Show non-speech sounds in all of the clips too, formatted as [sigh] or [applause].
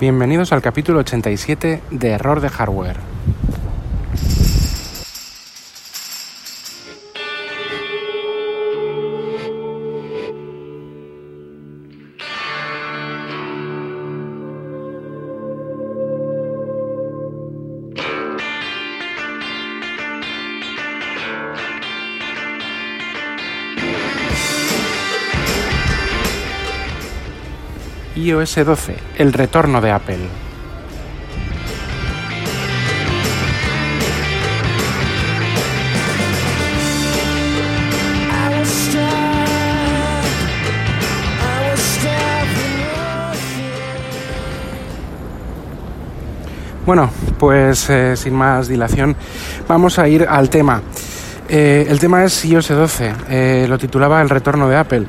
Bienvenidos al capítulo 87 de Error de Hardware. iOS 12, el retorno de Apple. Bueno, pues eh, sin más dilación, vamos a ir al tema. Eh, el tema es iOS 12, eh, lo titulaba El retorno de Apple.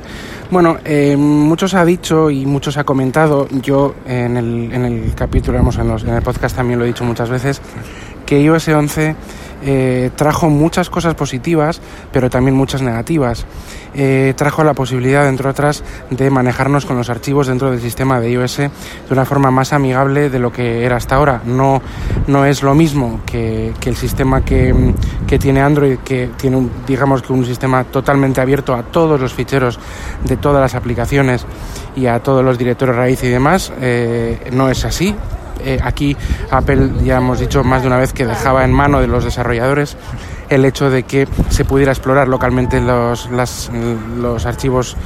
Bueno, eh, muchos ha dicho y muchos ha comentado, yo en el, en el capítulo, en, en el podcast también lo he dicho muchas veces, que iOS 11 eh, trajo muchas cosas positivas, pero también muchas negativas. Eh, trajo la posibilidad, entre otras, de manejarnos con los archivos dentro del sistema de iOS de una forma más amigable de lo que era hasta ahora. No, no es lo mismo que, que el sistema que, que, tiene Android, que tiene, un, digamos que un sistema totalmente abierto a todos los ficheros de todas las aplicaciones y a todos los directorios raíz y demás. Eh, no es así eh, aquí Apple ya hemos dicho más de una vez que dejaba en mano de los desarrolladores el hecho de que se pudiera explorar localmente los, las, los archivos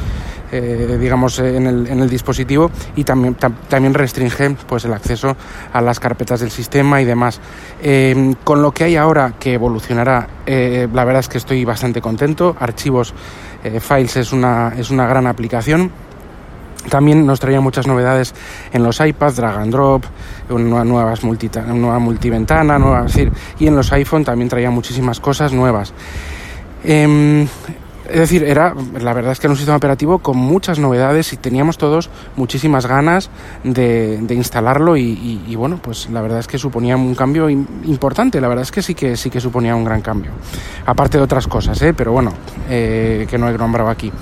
eh, digamos en el, en el, dispositivo y también, tam, también restringe pues el acceso a las carpetas del sistema y demás. Eh, con lo que hay ahora que evolucionará eh, la verdad es que estoy bastante contento. Archivos eh, files es una, es una gran aplicación también nos traía muchas novedades en los iPads, drag and drop, una, nuevas multi, nueva multiventana, nueva, es decir, y en los iPhone también traía muchísimas cosas nuevas. Eh, es decir, era, la verdad es que era un sistema operativo con muchas novedades y teníamos todos muchísimas ganas de, instalarlo y, y, y, bueno, pues la verdad es que suponía un cambio importante, la verdad es que sí que sí que suponía un gran cambio. Aparte de otras cosas, ¿eh? pero bueno, eh, que no he nombrado aquí.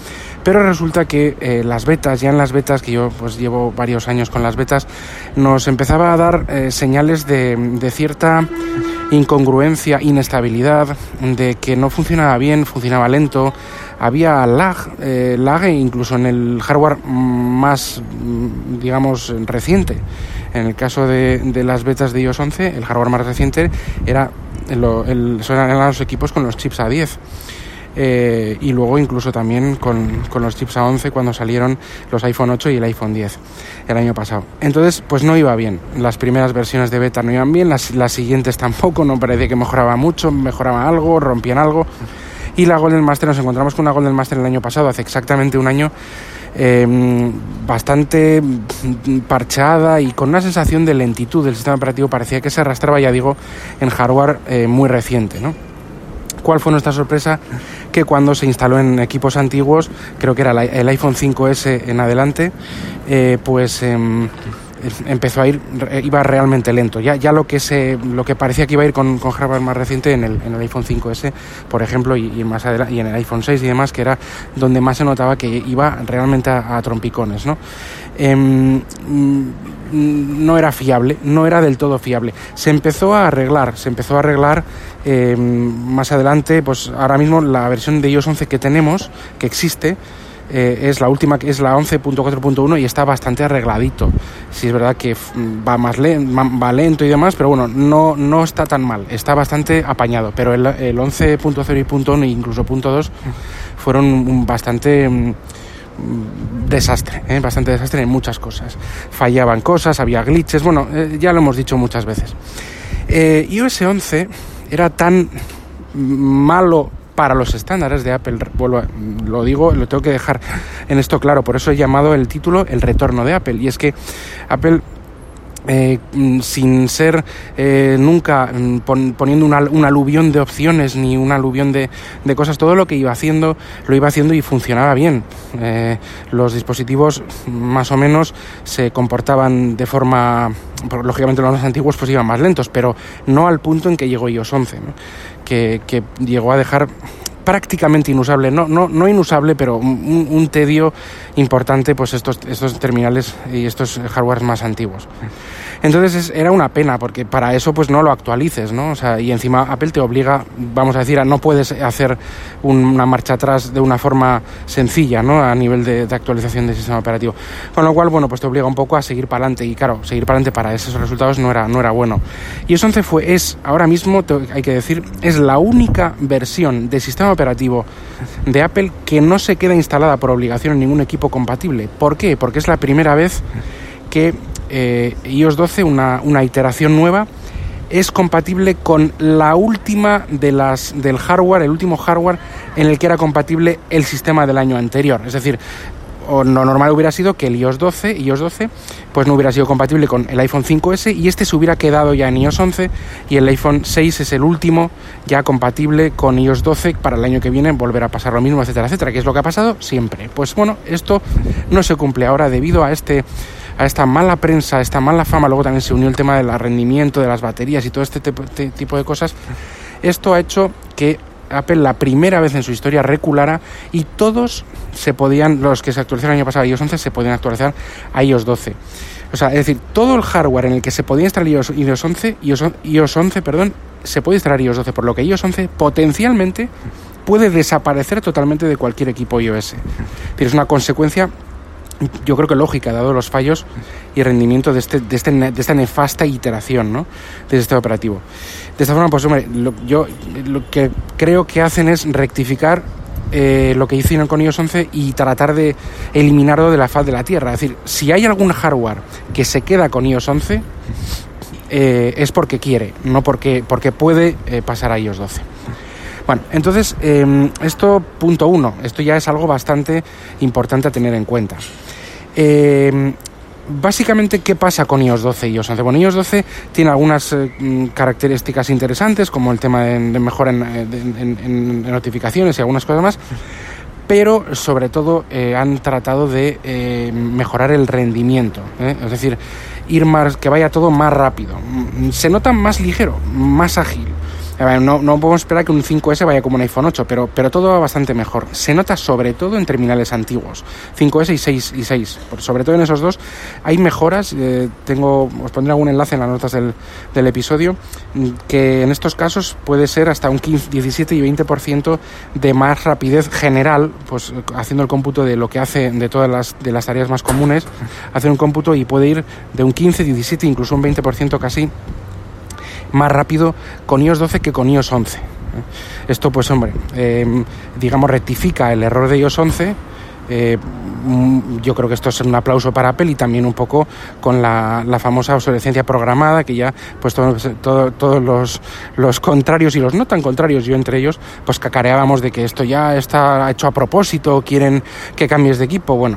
Pero resulta que eh, las betas, ya en las betas, que yo pues llevo varios años con las betas, nos empezaba a dar eh, señales de, de cierta incongruencia, inestabilidad, de que no funcionaba bien, funcionaba lento, había lag, eh, lag incluso en el hardware más, digamos, reciente. En el caso de, de las betas de iOS 11, el hardware más reciente era el, eran los equipos con los chips A10. Eh, y luego incluso también con, con, los chips A11 cuando salieron los iPhone 8 y el iPhone 10 el año pasado. Entonces, pues no iba bien. Las primeras versiones de beta no iban bien, las, las siguientes [laughs] tampoco, no parecía que mejoraba mucho, mejoraba algo, rompían algo. Y la Golden Master, nos encontramos con una Golden Master el año pasado, hace exactamente un año, eh, bastante parchada y con una sensación de lentitud del sistema operativo. Parecía que se arrastraba, ya digo, en hardware eh, muy reciente, ¿no? ¿Cuál fue nuestra sorpresa? Que cuando se instaló en equipos antiguos, creo que era el iPhone 5S en adelante, eh, pues eh, empezó a ir, iba realmente lento. Ya, ya lo, que se, lo que parecía que iba a ir con, con hardware más reciente en el, en el iPhone 5S, por ejemplo, y, más adelante, y en el iPhone 6 y demás, que era donde más se notaba que iba realmente a, trompicones, ¿no? Eh, no era fiable, no era del todo fiable. Se empezó a arreglar, se empezó a arreglar eh, más adelante, pues ahora mismo la versión de iOS 11 que tenemos, que existe, eh, es la última, que es la 11.4.1 y está bastante arregladito. Sí es verdad que va más lento, va lento y demás, pero bueno, no, no está tan mal, está bastante apañado. Pero el, el 11.0 y .1 e incluso .2 fueron bastante desastre, ¿eh? bastante desastre en muchas cosas. Fallaban cosas, había glitches, bueno, eh, ya lo hemos dicho muchas veces. Eh, iOS 11 era tan malo para los estándares de Apple, lo digo, lo tengo que dejar en esto claro, por eso he llamado el título El retorno de Apple, y es que Apple eh, sin ser eh, nunca pon, poniendo una, un aluvión de opciones ni un aluvión de, de, cosas, todo lo que iba haciendo lo iba haciendo y funcionaba bien. Eh, los dispositivos más o menos se comportaban de forma, lógicamente los más antiguos pues iban más lentos, pero no al punto en que llegó iOS 11, ¿no? que, que llegó a dejar prácticamente inusable, no, no, no inusable, pero un, tedio importante, pues estos, estos terminales y estos hardwares más antiguos. Entonces era una pena, porque para eso pues no lo actualices, ¿no? O sea, y encima Apple te obliga, vamos a decir, a no puedes hacer una marcha atrás de una forma sencilla, ¿no? A nivel de, actualización del sistema operativo. Con lo cual, bueno, pues te obliga un poco a seguir para adelante. Y claro, seguir para adelante para esos resultados no era, no era bueno. Y eso 11 fue, es, ahora mismo, hay que decir, es la única versión de sistema operativo de Apple que no se queda instalada por obligación en ningún equipo compatible. ¿Por qué? Porque es la primera vez que eh, iOS 12, una, una iteración nueva, es compatible con la última de las del hardware, el último hardware en el que era compatible el sistema del año anterior. Es decir, o lo normal hubiera sido que el iOS 12, iOS 12, pues no hubiera sido compatible con el iPhone 5S y este se hubiera quedado ya en iOS 11 y el iPhone 6 es el último ya compatible con iOS 12 para el año que viene volver a pasar lo mismo, etcétera, etcétera, que es lo que ha pasado siempre. Pues bueno, esto no se cumple ahora debido a este a esta mala prensa, a esta mala fama, luego también se unió el tema del rendimiento de las baterías y todo este tipo de cosas, esto ha hecho que Apple la primera vez en su historia reculara y todos se podían, los que se actualizaron el año pasado a iOS 11 se podían actualizar a iOS 12. O sea, es decir, todo el hardware en el que se podía instalar iOS, 11, iOS, 11 perdón, se puede instalar iOS 12, por lo que iOS 11 potencialmente puede desaparecer totalmente de cualquier equipo iOS. Es una consecuencia yo creo que lógica, dado los fallos y rendimiento de, este, de, este, de esta nefasta iteración ¿no? de este operativo. De esta forma, pues hombre, yo lo que creo que hacen es rectificar eh, lo que hicieron con iOS 11 y tratar de eliminarlo de la faz de la Tierra. Es decir, si hay algún hardware que se queda con iOS 11, eh, es porque quiere, no porque, porque puede eh, pasar a iOS 12. Bueno, entonces, em, esto punto uno, esto ya es algo bastante importante a tener en cuenta. Em, básicamente, ¿qué pasa con iOS 12 y iOS 11? Bueno, iOS 12 tiene algunas eh, mm, características interesantes, como el tema de, mejora en, notificaciones y algunas cosas más, pero sobre todo eh, han tratado de eh, mejorar el rendimiento, es decir, ir más, que vaya todo más rápido. Mm, se nota más ligero, más ágil. No, podemos esperar que un 5S vaya como un iPhone 8, pero, pero todo va bastante mejor. Se nota sobre todo en terminales antiguos, 5S y 6, y 6. Sobre todo en esos dos hay mejoras. Eh, tengo, os pondré algún enlace en las notas del, del, episodio, mm, que en estos casos puede ser hasta un 15, 17 y 20% de más rapidez general, pues haciendo el cómputo de lo que hace de todas las, de las tareas más comunes, hacer un cómputo y puede ir de un 15, 17, incluso un 20% casi más rápido con iOS 12 que con iOS 11. Esto, pues hombre, em, digamos, rectifica el error de iOS 11. Eh, mm, yo creo que esto es un aplauso para Apple y también un poco con la, famosa obsolescencia programada que ya pues todos, todos los, los, contrarios y los no tan contrarios yo entre ellos pues cacareábamos de que esto ya está hecho a propósito quieren que cambies de equipo bueno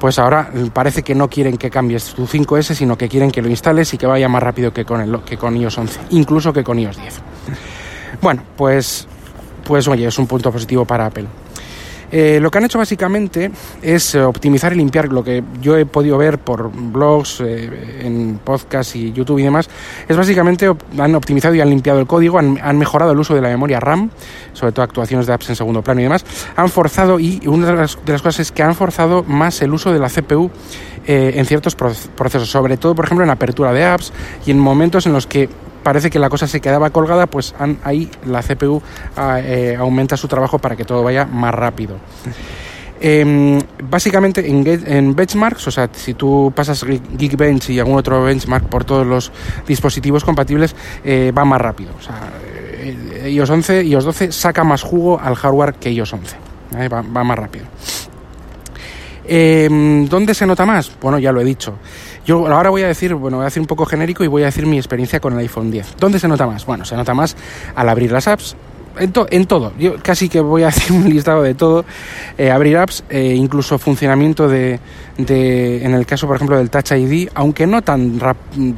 pues ahora parece que no quieren que cambies tu 5S, sino que quieren que lo instales y que vaya más rápido que con, el, que con iOS 11, incluso que con iOS 10. Bueno, pues, pues oye, es un punto positivo para Apple. Eh, lo que han hecho básicamente es eh, optimizar y limpiar lo que yo he podido ver por blogs, eh, en podcasts y YouTube y demás. Es básicamente han optimizado y han limpiado el código, han, mejorado el uso de la memoria RAM, sobre todo actuaciones de apps en segundo plano y demás. Han forzado, y una de las, de las cosas es que han forzado más el uso de la CPU en ciertos procesos, sobre todo, por ejemplo, en apertura de apps y en momentos en los que parece que la cosa se quedaba colgada, pues ahí la CPU ah, eh, aumenta su trabajo para que todo vaya más rápido. Em, básicamente en, benchmarks, o sea, si tú pasas Geekbench y algún otro benchmark por todos los dispositivos compatibles, eh, va más rápido. O sea, eh, iOS 11, iOS 12 saca más jugo al hardware que iOS 11. Va, más rápido. Em, ¿Dónde se nota más? Bueno, ya lo he dicho. Yo ahora voy a decir, bueno, voy a decir un poco genérico y voy a decir mi experiencia con el iPhone 10. ¿Dónde se nota más? Bueno, se nota más al abrir las apps, en, en, todo. Yo casi que voy a [laughs] hacer un listado de todo. Eh, abrir apps, eh, incluso funcionamiento de, de, en el caso, por ejemplo, del Touch ID, aunque no tan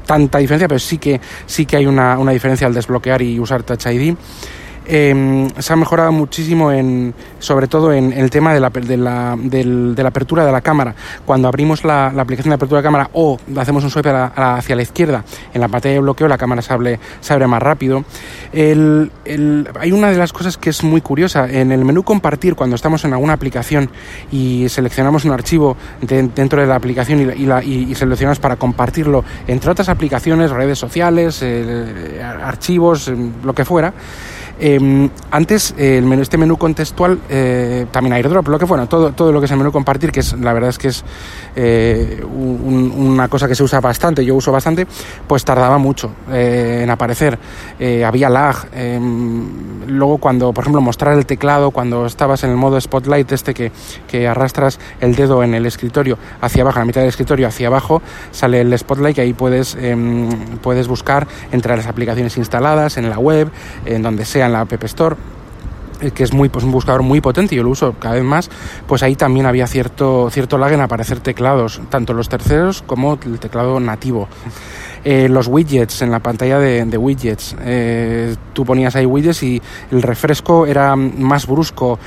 tanta diferencia, pero sí que, sí que hay una, una diferencia al desbloquear y usar Touch ID. Em, se ha mejorado muchísimo en, sobre todo en, el tema de la, de, la, de la, apertura de la cámara. Cuando abrimos la, aplicación de apertura de cámara o hacemos un swipe hacia la izquierda, en la pantalla de bloqueo la cámara se abre, se abre más rápido. El, hay una de las cosas que es muy curiosa. En el menú compartir, cuando estamos en alguna aplicación y seleccionamos un archivo dentro de la aplicación y, y, seleccionamos para compartirlo entre otras aplicaciones, redes sociales, eh, archivos, lo que fuera, Em, antes, el menú, este menú contextual, eh, también airdrop, lo que bueno, todo, todo lo que es el menú compartir, que es la verdad es que es eh, una cosa que se usa bastante, yo uso bastante, pues tardaba mucho eh, en aparecer. había lag. Em, luego, cuando, por ejemplo, mostrar el teclado, cuando estabas en el modo spotlight, este que, que arrastras el dedo en el escritorio hacia abajo, en la mitad del escritorio hacia abajo, sale el spotlight y ahí puedes, em, puedes buscar entre las aplicaciones instaladas en la web, en donde sea en la App Store eh, que es muy pues un buscador muy potente yo lo uso cada vez más pues ahí también había cierto cierto lag en aparecer teclados tanto los terceros como el teclado nativo. Eh, los widgets en la pantalla de, widgets eh, tú ponías ahí widgets y el refresco era más brusco.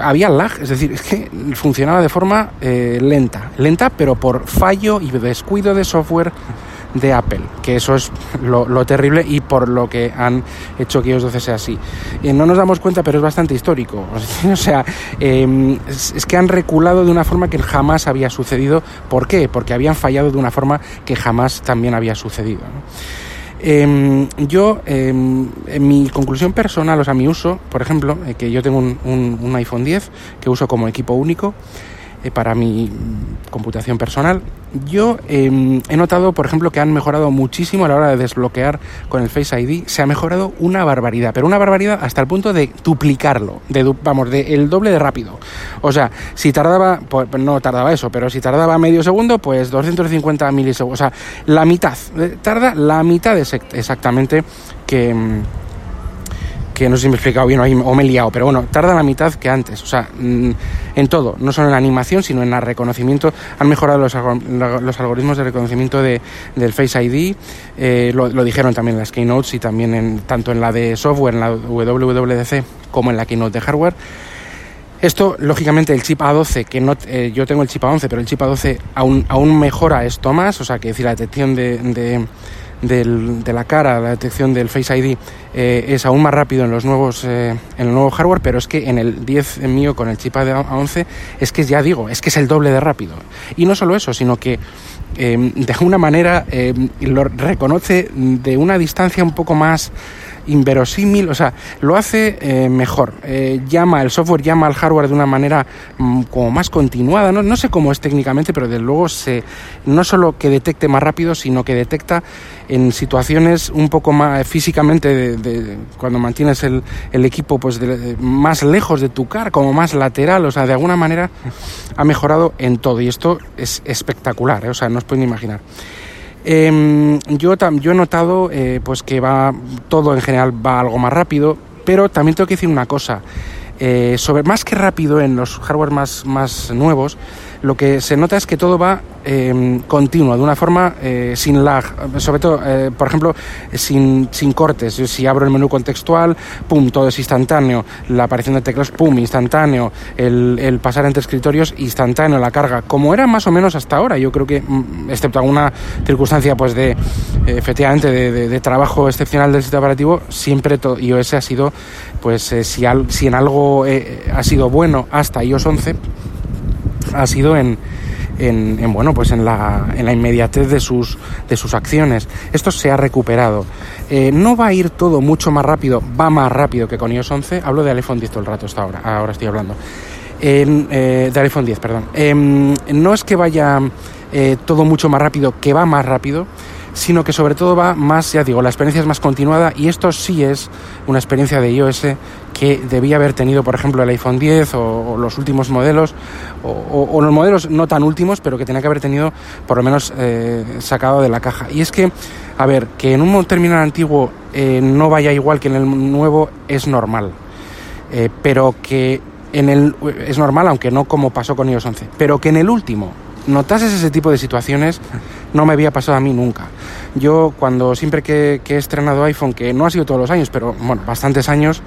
Había lag es decir es que funcionaba de forma lenta lenta pero por fallo y descuido de software de Apple, que eso es lo, terrible y por lo que han hecho que iOS 12 sea así. y no nos damos cuenta, pero es bastante histórico. [laughs] O sea, em, es, que han reculado de una forma que jamás había sucedido. ¿Por qué? Porque habían fallado de una forma que jamás también había sucedido. Em, yo, em, en mi conclusión personal, o sea, mi uso, por ejemplo, eh, que yo tengo un, un iPhone 10 que uso como equipo único, eh, para mi computación personal. Yo em, he notado, por ejemplo, que han mejorado muchísimo a la hora de desbloquear con el Face ID. Se ha mejorado una barbaridad, pero una barbaridad hasta el punto de duplicarlo, de, vamos, de el doble de rápido. O sea, si tardaba, pues no tardaba eso, pero si tardaba medio segundo, pues 250 milisegundos. O sea, la mitad. Eh, tarda la mitad exactamente que em, que no sé si me he explicado bien o me he liado, pero bueno, tarda la mitad que antes. O sea, mm, en todo, no solo en animación, sino en el reconocimiento. Han mejorado los, algoritmos de reconocimiento de, del Face ID. Eh, lo, dijeron también en las keynotes y también en, tanto en la de software, en la WWDC, como en la keynote de hardware. Esto, lógicamente, el chip A12, que no, eh, yo tengo el chip A11, pero el chip A12 aún, aún mejora esto más, o sea, que decir, la detección de del, de la cara, la detección del Face ID eh, es aún más rápido en los nuevos eh, en el nuevo hardware, pero es que en el 10 mío con el chip A11 es que ya digo, es que es el doble de rápido. Y no solo eso, sino que eh, de alguna manera lo reconoce de una distancia un poco más inverosímil, o sea, lo hace eh, mejor. Eh, llama, el software llama al hardware de una manera mm, como más continuada, ¿no? sé cómo es técnicamente, pero desde luego se, no solo que detecte más rápido, sino que detecta en situaciones un poco más físicamente, de, cuando mantienes el, el equipo pues más lejos de tu car, como más lateral, o sea, de alguna manera ha mejorado en todo y esto es espectacular, ¿eh? o sea, no os pueden imaginar. Em, yo, yo he notado eh, pues que va todo en general va algo más rápido, pero también tengo que decir una cosa. Eh, sobre más que rápido en los hardware más, más nuevos, lo que se nota es que todo va eh, continuo, de una forma eh, sin lag, sobre todo, eh, por ejemplo, sin, sin cortes. Si abro el menú contextual, pum, todo es instantáneo. La aparición de teclas, pum, instantáneo. El, el pasar entre escritorios, instantáneo. La carga, como era más o menos hasta ahora. Yo creo que, mm, excepto alguna circunstancia, pues de, efectivamente, de, de, trabajo excepcional del sistema operativo, siempre iOS ha sido, pues, si, al, si en algo ha sido bueno hasta iOS 11, ha sido en, en, bueno pues en la, en la inmediatez de sus, de sus acciones. Esto se ha recuperado. Eh, no va a ir todo mucho más rápido, va más rápido que con iOS 11. Hablo de iPhone 10 todo el rato hasta ahora, ahora estoy hablando. En, eh, de iPhone 10, perdón. Em, no es que vaya eh, todo mucho más rápido, que va más rápido, sino que sobre todo va más, ya digo, la experiencia es más continuada y esto sí es una experiencia de iOS que debía haber tenido, por ejemplo, el iPhone 10 o, los últimos modelos, o, los modelos no tan últimos, pero que tenía que haber tenido por lo menos eh, sacado de la caja. Y es que, a ver, que en un terminal antiguo eh, no vaya igual que en el nuevo es normal, eh, pero que en el es normal, aunque no como pasó con iOS 11, pero que en el último notases ese tipo de situaciones, no me había pasado a mí nunca. Yo cuando siempre que, he estrenado iPhone, que no ha sido todos los años, pero bueno, bastantes años,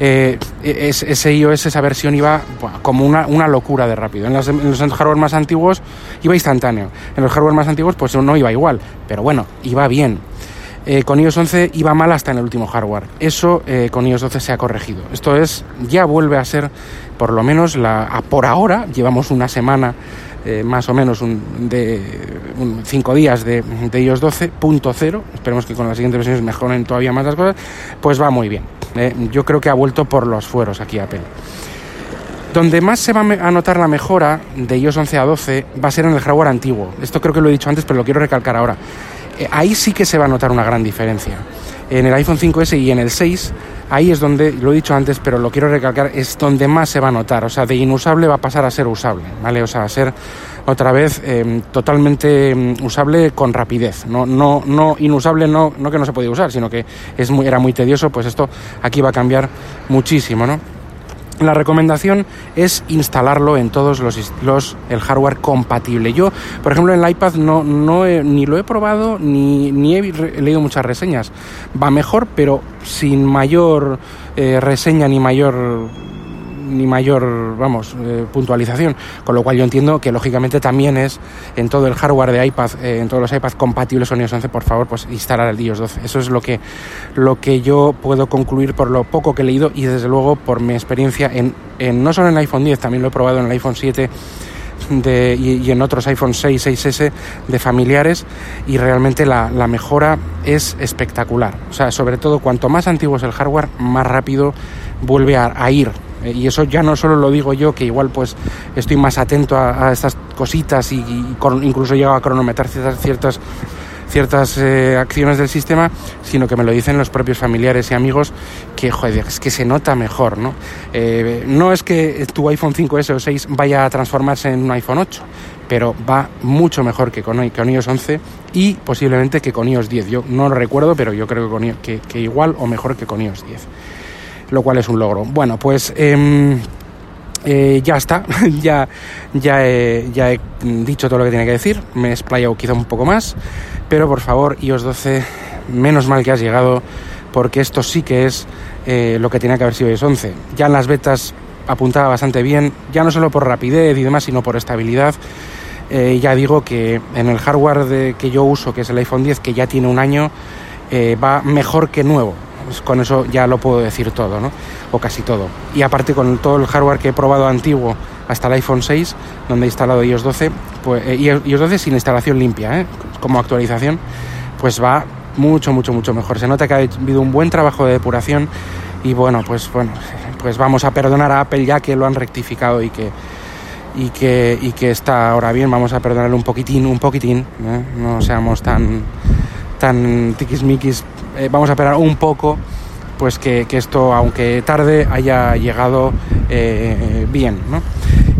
eh, ese iOS, esa versión iba como una, una, locura de rápido. En, los hardware más antiguos iba instantáneo. En los hardware más antiguos pues no iba igual, pero bueno, iba bien. Eh, con iOS 11 iba mal hasta en el último hardware. Eso eh, con iOS 12 se ha corregido. Esto es, ya vuelve a ser, por lo menos la, por ahora, llevamos una semana eh, más o menos un, de cinco días de, de iOS 12.0, esperemos que con las siguientes versiones mejoren todavía más las cosas, pues va muy bien. yo creo que ha vuelto por los fueros aquí Apple. Donde más se va a notar la mejora de iOS 11 a 12 va a ser en el hardware antiguo. Esto creo que lo he dicho antes, pero lo quiero recalcar ahora. Eh, ahí sí que se va a notar una gran diferencia. En el iPhone 5S y en el 6, ahí es donde, lo he dicho antes, pero lo quiero recalcar, es donde más se va a notar. O sea, de inusable va a pasar a ser usable, ¿vale? O sea, a ser otra vez em, totalmente em, usable con rapidez. No, no, no inusable, no, no que no se podía usar, sino que es muy, era muy tedioso, pues esto aquí va a cambiar muchísimo, ¿no? La recomendación es instalarlo en todos los, los, el hardware compatible. Yo, por ejemplo, en el iPad no, no ni lo he probado ni, ni he, leído muchas reseñas. Va mejor, pero sin mayor eh, reseña ni mayor ni mayor, vamos, eh, puntualización. Con lo cual yo entiendo que lógicamente también es en todo el hardware de iPad, eh, en todos los iPads compatibles con iOS 11, por favor, pues instalar el iOS 12. Eso es lo que, lo que yo puedo concluir por lo poco que he leído y desde luego por mi experiencia en, no solo en el iPhone 10, también lo he probado en el iPhone 7 de, y, en otros iPhone 6, 6S de familiares y realmente la, mejora es espectacular. O sea, sobre todo cuanto más antiguo es el hardware, más rápido vuelve a, a ir y eso ya no solo lo digo yo, que igual pues estoy más atento a, estas cositas y, incluso llego a cronometrar ciertas, ciertas, ciertas eh, acciones del sistema, sino que me lo dicen los propios familiares y amigos que, joder, es que se nota mejor, ¿no? Eh, no es que tu iPhone 5S o 6 vaya a transformarse en un iPhone 8, pero va mucho mejor que con, con iOS 11 y posiblemente que con iOS 10. Yo no lo recuerdo, pero yo creo que, que igual o mejor que con iOS 10 lo cual es un logro. Bueno, pues em, eh, ya está, [laughs] ya, ya, he, ya he dicho todo lo que tenía que decir, me he explayado quizá un poco más, pero por favor, iOS 12, menos mal que has llegado, porque esto sí que es eh, lo que tenía que haber sido iOS 11. Ya en las betas apuntaba bastante bien, ya no solo por rapidez y demás, sino por estabilidad. Eh, ya digo que en el hardware que yo uso, que es el iPhone 10, que ya tiene un año, va mejor que nuevo. Pues con eso ya lo puedo decir todo, ¿no? O casi todo. Y aparte con todo el hardware que he probado antiguo hasta el iPhone 6, donde he instalado iOS 12, pues, eh, iOS 12 sin instalación limpia, ¿eh? como actualización, pues va mucho, mucho, mucho mejor. Se nota que ha habido un buen trabajo de depuración y bueno, pues bueno, [laughs] pues vamos a perdonar a Apple ya que lo han rectificado y que y que, y que está ahora bien, vamos a perdonarle un poquitín, un poquitín, ¿eh? no seamos tan tan tiquismiquis eh, vamos a esperar un poco pues que, esto, aunque tarde, haya llegado eh, bien, ¿no?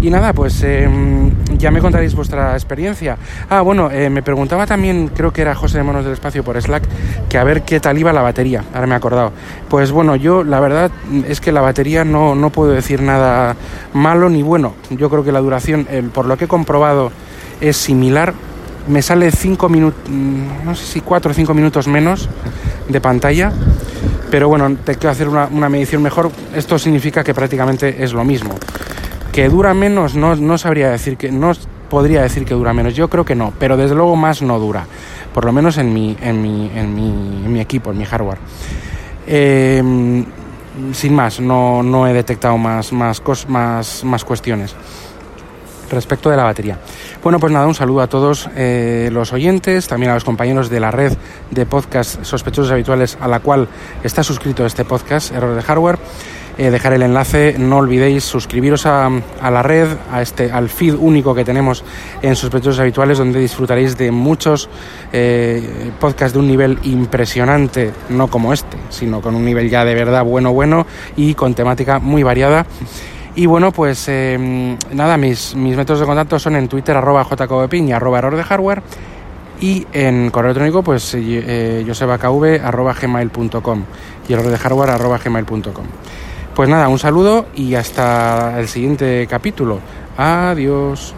Y nada, pues em, ya me contaréis vuestra experiencia. Ah, bueno, eh, me preguntaba también, creo que era José de Monos del Espacio por Slack, que a ver qué tal iba la batería. Ahora me he acordado. Pues bueno, yo la verdad es que la batería no, no puedo decir nada malo ni bueno. Yo creo que la duración, por lo que he comprobado, es similar me sale 5 minutos, mm, no sé si 4 o 5 minutos menos de pantalla, pero bueno, te quiero hacer una, medición mejor. Esto significa que prácticamente es lo mismo. Que dura menos, no, no sabría decir que, no podría decir que dura menos, yo creo que no, pero desde luego más no dura, por lo menos en mi, en mi, en mi, en mi equipo, en mi hardware. Em, sin más, no, no he detectado más, más, más, más cuestiones respecto de la batería. Bueno, pues nada, un saludo a todos eh, los oyentes, también a los compañeros de la red de podcast sospechosos habituales a la cual está suscrito este podcast, Error de Hardware. Eh, dejar el enlace, no olvidéis suscribiros a, la red, a este, al feed único que tenemos en Sospechosos Habituales, donde disfrutaréis de muchos eh, podcasts de un nivel impresionante, no como este, sino con un nivel ya de verdad bueno, bueno y con temática muy variada. Y bueno, pues eh, nada, mis, mis métodos de contacto son en Twitter, arroba jcovepin y arroba error de hardware. Y en correo electrónico, pues eh, josebakv arroba gmail.com y error de hardware arroba gmail.com. Pues nada, un saludo y hasta el siguiente capítulo. Adiós.